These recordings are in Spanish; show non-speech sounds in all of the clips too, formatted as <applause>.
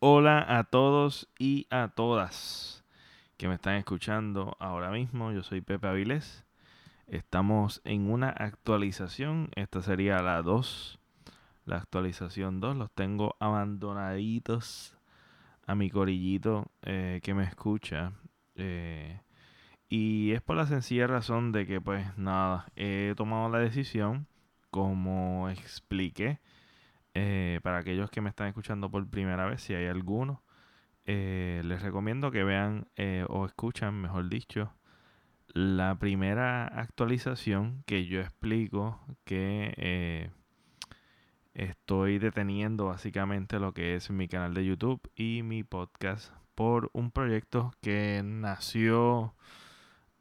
Hola a todos y a todas que me están escuchando ahora mismo. Yo soy Pepe Avilés. Estamos en una actualización. Esta sería la 2. La actualización 2. Los tengo abandonaditos a mi corillito eh, que me escucha. Eh, y es por la sencilla razón de que pues nada, he tomado la decisión, como expliqué, eh, para aquellos que me están escuchando por primera vez, si hay alguno, eh, les recomiendo que vean eh, o escuchan, mejor dicho, la primera actualización que yo explico que estoy deteniendo básicamente lo que es mi canal de YouTube y mi podcast por un proyecto que nació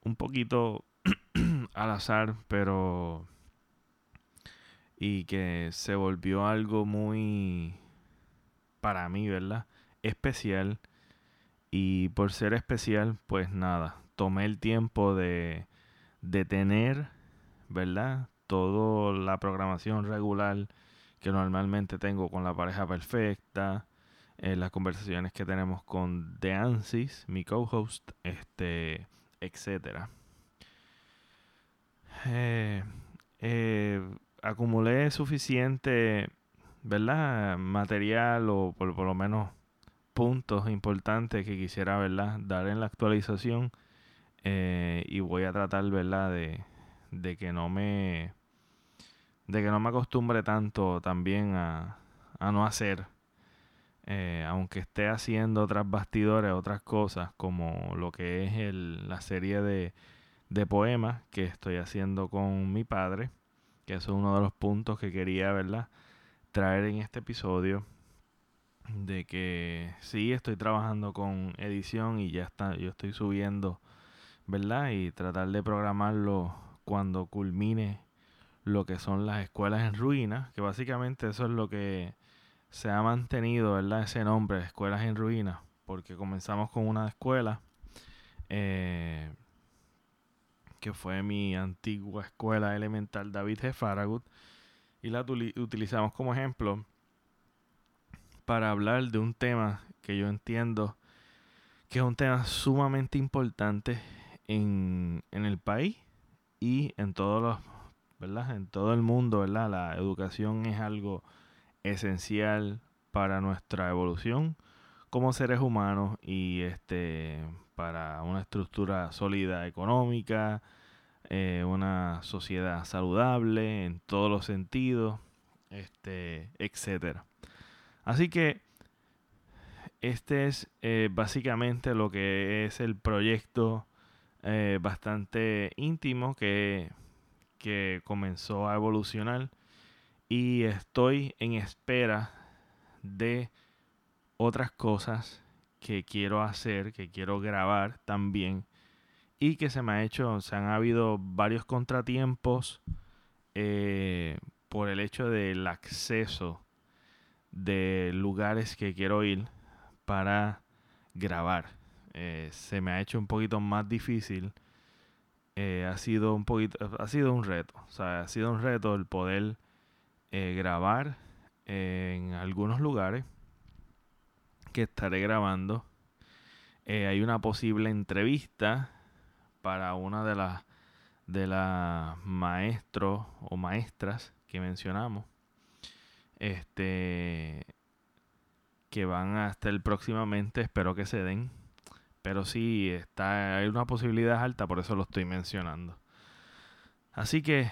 un poquito <clears throat> al azar, pero y que se volvió algo muy, para mí, ¿verdad? Especial. Y por ser especial, pues nada, tomé el tiempo de, de tener, ¿verdad? Toda la programación regular que normalmente tengo con la pareja perfecta, eh, las conversaciones que tenemos con The Ansis, mi co-host, este, etcétera. Eh, eh, acumulé suficiente, ¿verdad? Material o por, lo menos puntos importantes que quisiera, ¿verdad? Dar en la actualización. Eh, y voy a tratar, ¿verdad? De, que no me de que no me acostumbre tanto también a, a no hacer eh, aunque esté haciendo otras bastidores otras cosas como lo que es el, la serie de, de poemas que estoy haciendo con mi padre que eso es uno de los puntos que quería, ¿verdad? Traer en este episodio de que sí estoy trabajando con edición y ya está, yo estoy subiendo, ¿verdad? Y tratar de programarlo cuando culmine lo que son las escuelas en ruinas, que básicamente eso es lo que se ha mantenido, ¿verdad? Ese nombre, escuelas en ruinas, porque comenzamos con una escuela eh, que fue mi antigua escuela elemental David G. Farragut, y la utilizamos como ejemplo para hablar de un tema que yo entiendo que es un tema sumamente importante en, en el país y en todos los, ¿verdad? En todo el mundo, ¿verdad? La educación es algo esencial para nuestra evolución como seres humanos y este para una estructura sólida económica, eh, una sociedad saludable en todos los sentidos, este, etcétera. Así que este es eh, básicamente lo que es el proyecto eh, bastante íntimo que, que comenzó a evolucionar y estoy en espera de otras cosas que quiero hacer, que quiero grabar también y que se me ha hecho, se han habido varios contratiempos eh, por el hecho del acceso de lugares que quiero ir para grabar. Eh, se me ha hecho un poquito más difícil. Eh, ha sido un poquito, ha sido un reto. O sea, ha sido un reto el poder grabar en algunos lugares que estaré grabando. hay una posible entrevista para una de las de las maestros o maestras que mencionamos este que van a estar próximamente espero que se den pero sí está hay una posibilidad alta por eso lo estoy mencionando así que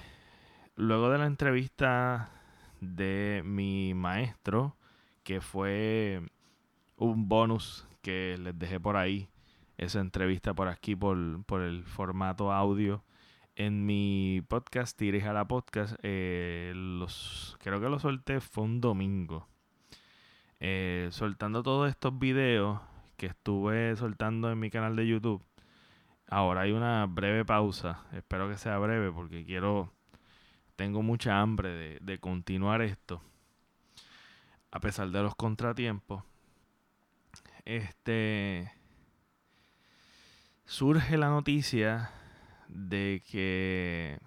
luego de la entrevista de mi maestro que fue un bonus que les dejé por ahí esa entrevista por aquí, por, el formato audio. En mi podcast, Tires a la Podcast, eh, los, creo que lo solté, fue un domingo. Eh, soltando todos estos videos que estuve soltando en mi canal de YouTube. Ahora hay una breve pausa. Espero que sea breve porque quiero. Tengo mucha hambre de, de continuar esto. A pesar de los contratiempos. Este surge la noticia de que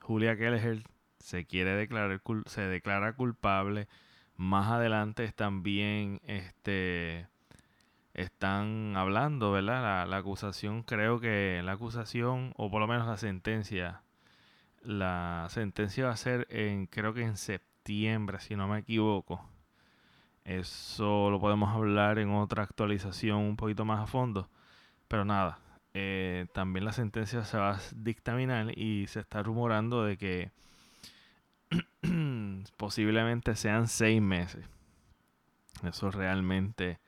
Julia Kelleher se quiere declarar se declara culpable. Más adelante también este están hablando, ¿verdad? La, acusación, creo que la acusación, o por lo menos la sentencia, la sentencia va a ser en, creo que en septiembre, si no me equivoco. Eso lo podemos hablar en otra actualización un poquito más a fondo. Pero nada, eh, también la sentencia se va a dictaminar y se está rumorando de que <clears throat> posiblemente sean seis meses. Eso realmente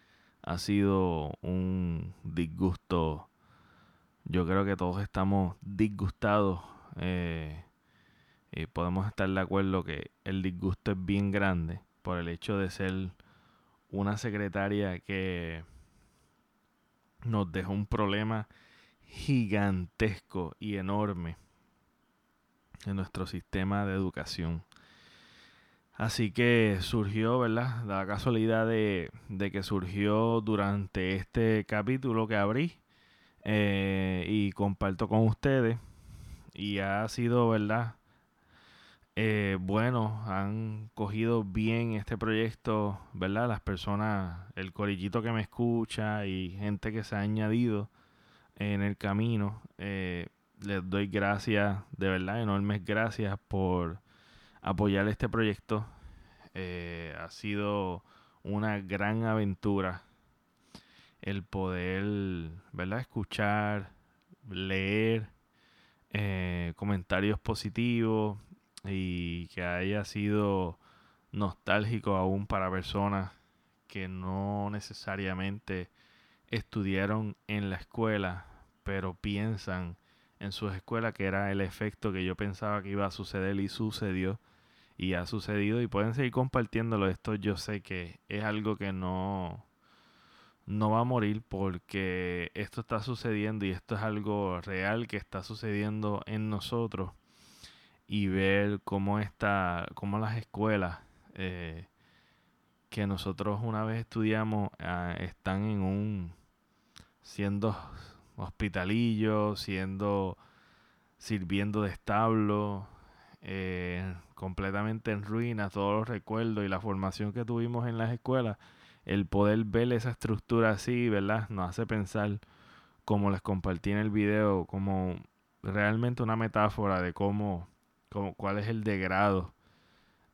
ha sido un disgusto. Yo creo que todos estamos disgustados eh, y podemos estar de acuerdo que el disgusto es bien grande por el hecho de ser una secretaria que nos dejó un problema gigantesco y enorme en nuestro sistema de educación. Así que surgió, ¿verdad? La casualidad de, que surgió durante este capítulo que abrí eh, y comparto con ustedes. Y ha sido, ¿verdad? Eh, bueno, han cogido bien este proyecto, ¿verdad? Las personas, el corillito que me escucha y gente que se ha añadido en el camino. Eh, les doy gracias, de verdad, enormes gracias por apoyar este proyecto. Eh, ha sido una gran aventura el poder, ¿verdad? Escuchar, leer eh, comentarios positivos y que haya sido nostálgico aún para personas que no necesariamente estudiaron en la escuela, pero piensan en sus escuelas que era el efecto que yo pensaba que iba a suceder y sucedió y ha sucedido y pueden seguir compartiéndolo. Esto yo sé que es algo que no, no va a morir porque esto está sucediendo y esto es algo real que está sucediendo en nosotros y ver cómo está, cómo las escuelas eh, que nosotros una vez estudiamos ah, están en un siendo hospitalillos, siendo sirviendo de establo, eh, completamente en ruinas, todos los recuerdos y la formación que tuvimos en las escuelas, el poder ver esa estructura así, ¿verdad? Nos hace pensar, como les compartí en el video, como realmente una metáfora de cómo, cómo cuál es el degrado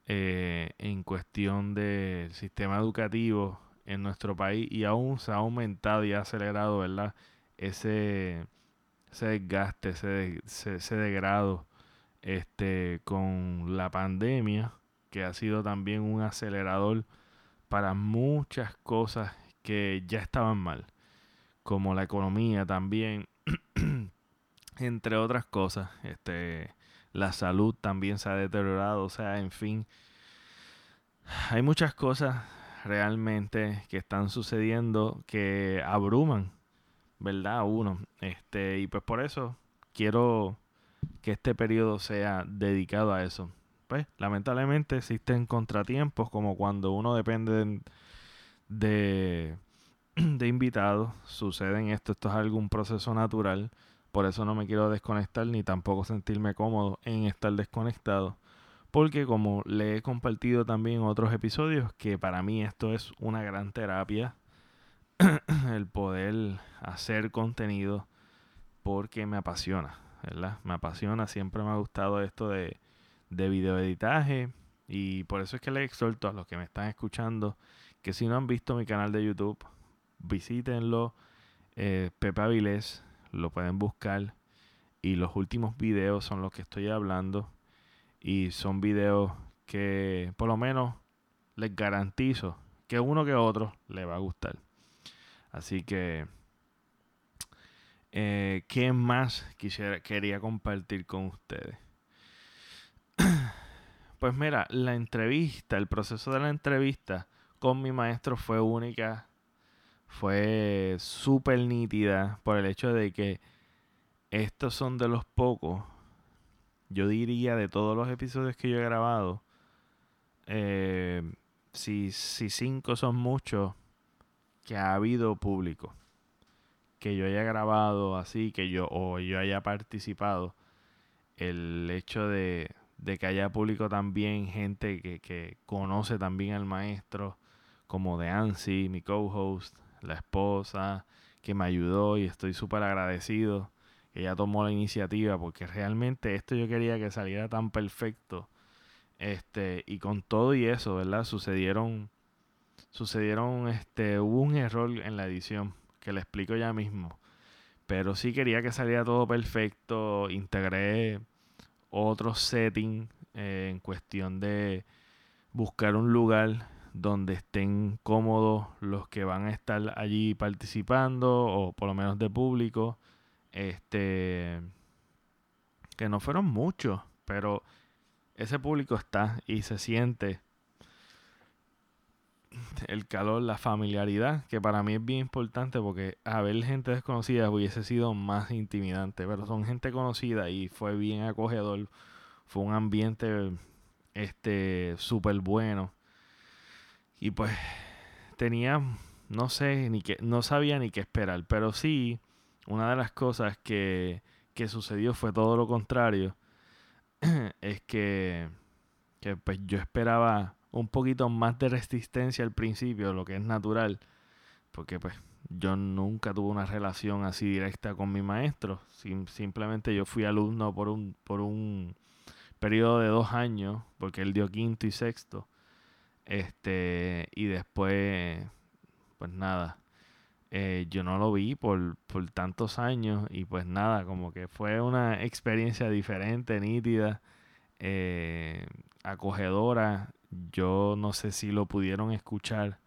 eh, en cuestión del sistema educativo en nuestro país y aún se ha aumentado y ha acelerado, ¿verdad? Ese, ese desgaste, ese, ese degrado este, con la pandemia, que ha sido también un acelerador para muchas cosas que ya estaban mal, como la economía también, <clears throat> entre otras cosas. Este, la salud también se ha deteriorado, o sea, en fin, hay muchas cosas realmente que están sucediendo que abruman, ¿verdad? Uno, este, y pues por eso quiero que este periodo sea dedicado a eso. Pues lamentablemente existen contratiempos como cuando uno depende de, de, <clears throat> invitados, suceden esto, esto es algún proceso natural, por eso no me quiero desconectar ni tampoco sentirme cómodo en estar desconectado, porque como le he compartido también en otros episodios, que para mí esto es una gran terapia, <clears throat> el poder hacer contenido porque me apasiona ¿verdad? Me apasiona, siempre me ha gustado esto de, de videoeditaje y por eso es que les exhorto a los que me están escuchando que si no han visto mi canal de YouTube, visítenlo, eh, Pepe Avilés, lo pueden buscar y los últimos videos son los que estoy hablando y son videos que por lo menos les garantizo que uno que otro les va a gustar. Así que eh, ¿Qué más quisiera, quería compartir con ustedes? <clears throat> Pues mira, la entrevista, el proceso de la entrevista con mi maestro fue única, fue súper nítida por el hecho de que estos son de los pocos, yo diría de todos los episodios que yo he grabado, eh, si, si cinco son muchos, que ha habido público. Que yo haya grabado así, que yo o yo haya participado, el hecho de, que haya público también, gente que, que, conoce también al maestro, como de Ansi, mi co-host, la esposa, que me ayudó y estoy súper agradecido que ella tomó la iniciativa porque realmente esto yo quería que saliera tan perfecto. Este, y con todo y eso, ¿verdad? Sucedieron sucedieron este hubo un error en la edición que le explico ya mismo. Pero sí quería que saliera todo perfecto, integré otro setting eh, en cuestión de buscar un lugar donde estén cómodos los que van a estar allí participando o por lo menos de público. Este que no fueron muchos, pero ese público está y se siente el calor, la familiaridad, que para mí es bien importante porque a gente desconocida hubiese sido más intimidante, pero son gente conocida y fue bien acogedor, fue un ambiente este súper bueno. Y pues tenía, no sé, ni que, no sabía ni qué esperar, pero sí, una de las cosas que, que sucedió fue todo lo contrario. <clears throat> es que, que pues yo esperaba un poquito más de resistencia al principio, lo que es natural, porque pues yo nunca tuve una relación así directa con mi maestro, simplemente yo fui alumno por un, por un periodo de dos años, porque él dio quinto y sexto, este, y después, pues nada, eh, yo no lo vi por, por tantos años y pues nada, como que fue una experiencia diferente, nítida, eh, acogedora. Yo no sé si lo pudieron escuchar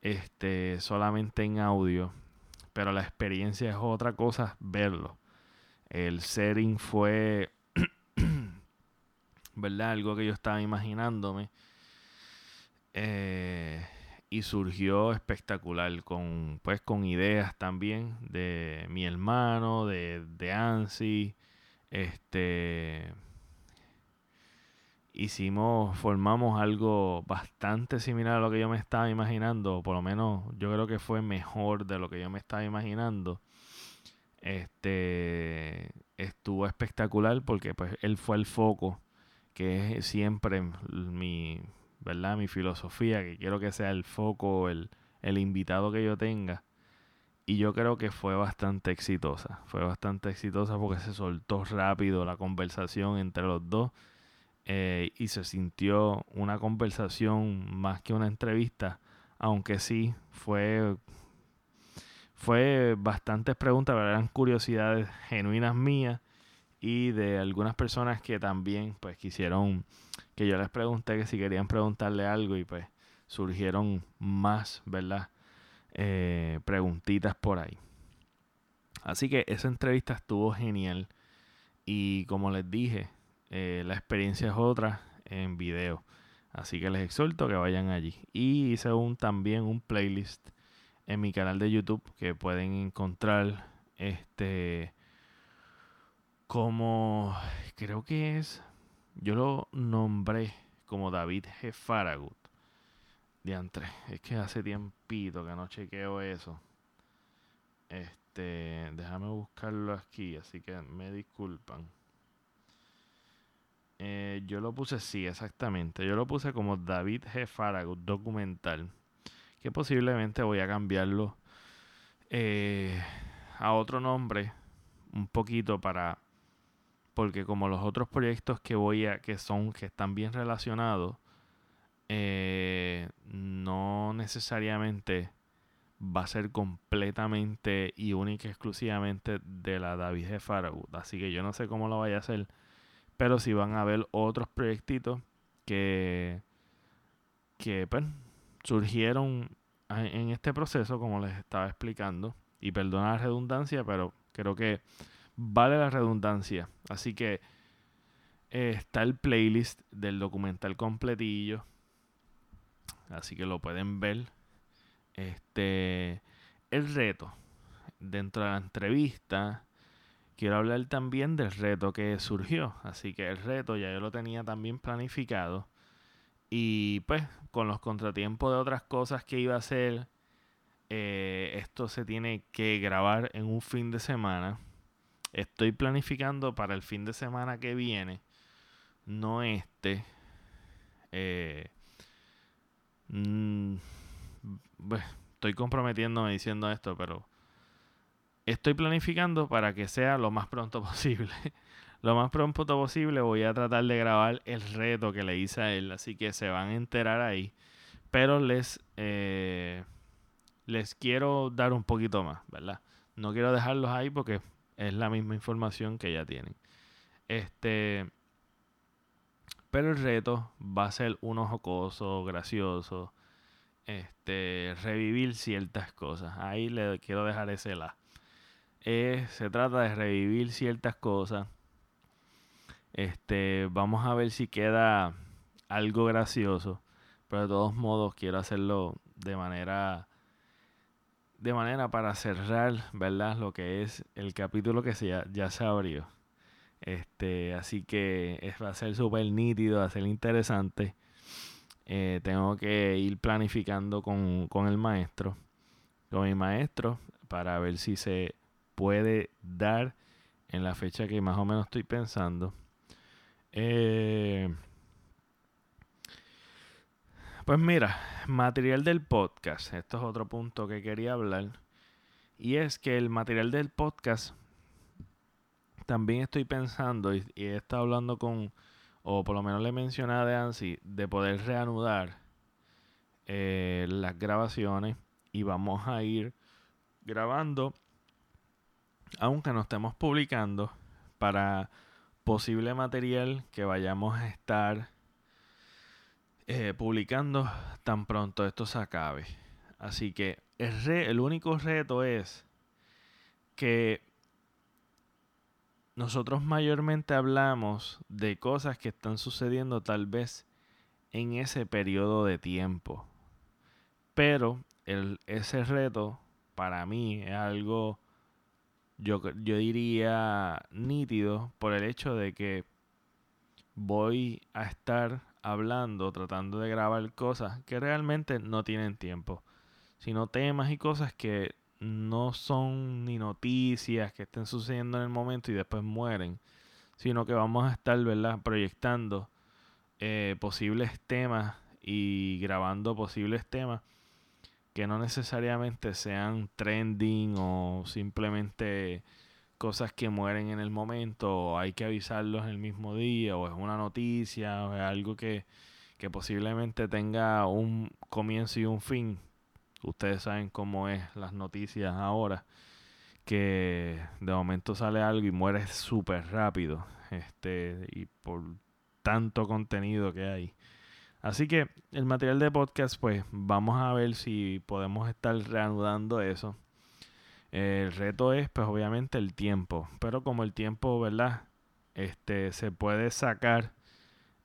este, solamente en audio, pero la experiencia es otra cosa verlo. El setting fue, <clears throat> ¿verdad? Algo que yo estaba imaginándome. Eh, y surgió espectacular con pues con ideas también de mi hermano de, de Ansi este hicimos formamos algo bastante similar a lo que yo me estaba imaginando por lo menos yo creo que fue mejor de lo que yo me estaba imaginando. Este estuvo espectacular porque pues él fue el foco que es siempre mi ¿verdad? Mi filosofía, que quiero que sea el foco, el, el invitado que yo tenga. Y yo creo que fue bastante exitosa. Fue bastante exitosa porque se soltó rápido la conversación entre los dos. Eh, y se sintió una conversación más que una entrevista. Aunque sí, fue, fue bastantes preguntas, pero eran curiosidades genuinas mías y de algunas personas que también pues quisieron que yo les pregunté que si querían preguntarle algo y pues surgieron más, ¿verdad? Eh, preguntitas por ahí. Así que esa entrevista estuvo genial y como les dije, eh, la experiencia es otra en video. Así que les exhorto que vayan allí. Y hice un, también un playlist en mi canal de YouTube que pueden encontrar este como creo que es yo lo nombré como David G. Faragut. Diantre, es que hace tiempito que no chequeo eso. Este, déjame buscarlo aquí, así que me disculpan. Eh, yo lo puse, sí, exactamente. Yo lo puse como David G. Faragut documental. Que posiblemente voy a cambiarlo eh, a otro nombre un poquito para porque como los otros proyectos que voy a que son que están bien relacionados eh, no necesariamente va a ser completamente y única exclusivamente de la David de Faragut. Así que yo no sé cómo lo vaya a hacer pero si van a haber otros proyectitos que que pues, surgieron en este proceso como les estaba explicando. Y perdona la redundancia pero creo que vale la redundancia. Así que eh, está el playlist del documental completillo. Así que lo pueden ver. Este el reto dentro de la entrevista quiero hablar también del reto que surgió. Así que el reto ya yo lo tenía también planificado. Y pues con los contratiempos de otras cosas que iba a hacer, eh, esto se tiene que grabar en un fin de semana. Estoy planificando para el fin de semana que viene, no este. Eh, mm, estoy comprometiéndome diciendo esto, pero estoy planificando para que sea lo más pronto <laughs> posible. lo más pronto posible voy a tratar de grabar el reto que le hice a él, así que se van a enterar ahí. Pero les, eh, les quiero dar un poquito más, ¿verdad? No quiero dejarlos ahí porque es la misma información que ya tienen. Este, pero el reto va a ser uno jocoso, gracioso, este, revivir ciertas cosas. Ahí le quiero dejar ese la. Eh, se trata de revivir ciertas cosas. Este, vamos a ver si queda algo gracioso. Pero de todos modos quiero hacerlo de manera de manera para cerrar, ¿verdad? Lo que es el capítulo que se, ya, se abrió. Este, así que es, va a ser súper nítido, va a ser interesante. Eh, tengo que ir planificando con, con el maestro, con mi maestro, para ver si se puede dar en la fecha que más o menos estoy pensando. Eh, pues mira, material del podcast. Esto es otro punto que quería hablar. Y es que el material del podcast también estoy pensando y, he estado hablando con o por lo menos le mencioné a Ansi, de poder reanudar eh, las grabaciones y vamos a ir grabando, aunque no estemos publicando, para posible material que vayamos a estar eh, publicando tan pronto esto se acabe. Así que el, el único reto es que nosotros mayormente hablamos de cosas que están sucediendo tal vez en ese periodo de tiempo. Pero el, ese reto para mí es algo, yo, yo diría, nítido por el hecho de que voy a estar hablando, tratando de grabar cosas que realmente no tienen tiempo, sino temas y cosas que no son ni noticias que estén sucediendo en el momento y después mueren, sino que vamos a estar, ¿verdad?, proyectando eh, posibles temas y grabando posibles temas que no necesariamente sean trending o simplemente cosas que mueren en el momento o hay que avisarlos en el mismo día o es una noticia o es algo que, que posiblemente tenga un comienzo y un fin Ustedes saben cómo es las noticias ahora. Que de momento sale algo y muere súper rápido. Este, y por tanto contenido que hay. Así que el material de podcast, pues vamos a ver si podemos estar reanudando eso. El reto es, pues obviamente, el tiempo. Pero como el tiempo, ¿verdad? Este se puede sacar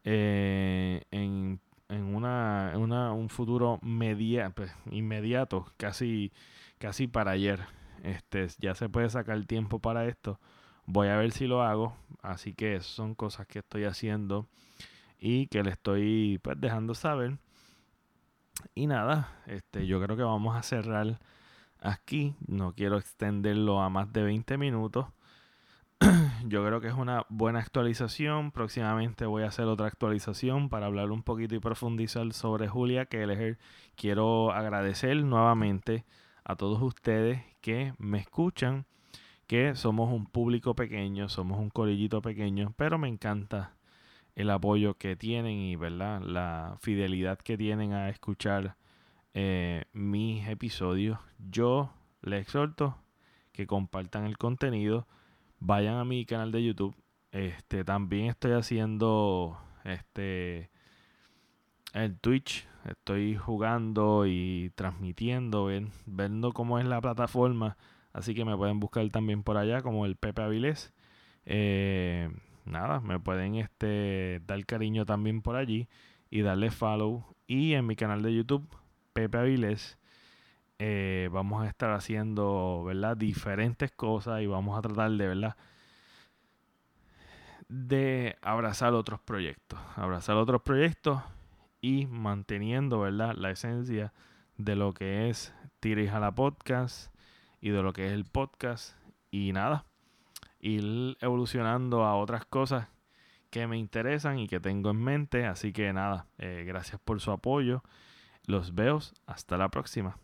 eh, en en una, una un futuro media, pues, inmediato, casi, casi para ayer. Este, ya se puede sacar tiempo para esto. Voy a ver si lo hago. Así que son cosas que estoy haciendo y que le estoy pues, dejando saber. Y nada, este, yo creo que vamos a cerrar aquí. No quiero extenderlo a más de 20 minutos. <clears throat> yo creo que es una buena actualización. Próximamente voy a hacer otra actualización para hablar un poquito y profundizar sobre Julia Kelleher. Quiero agradecer nuevamente a todos ustedes que me escuchan, que somos un público pequeño, somos un corillito pequeño, pero me encanta el apoyo que tienen y ¿verdad? la fidelidad que tienen a escuchar eh, mis episodios. Yo les exhorto que compartan el contenido vayan a mi canal de YouTube. Este, también estoy haciendo este el Twitch. Estoy jugando y transmitiendo, ven, viendo cómo es la plataforma. Así que me pueden buscar también por allá como el Pepe Avilés. Eh, nada, me pueden este, dar cariño también por allí y darle follow. Y en mi canal de YouTube, Pepe Avilés, eh, vamos a estar haciendo, ¿verdad? Diferentes cosas y vamos a tratar de, ¿verdad? De abrazar otros proyectos, abrazar otros proyectos y manteniendo, ¿verdad? La esencia de lo que es Tira a la podcast y de lo que es el podcast y nada, ir evolucionando a otras cosas que me interesan y que tengo en mente. Así que nada, eh, gracias por su apoyo. Los veo hasta la próxima.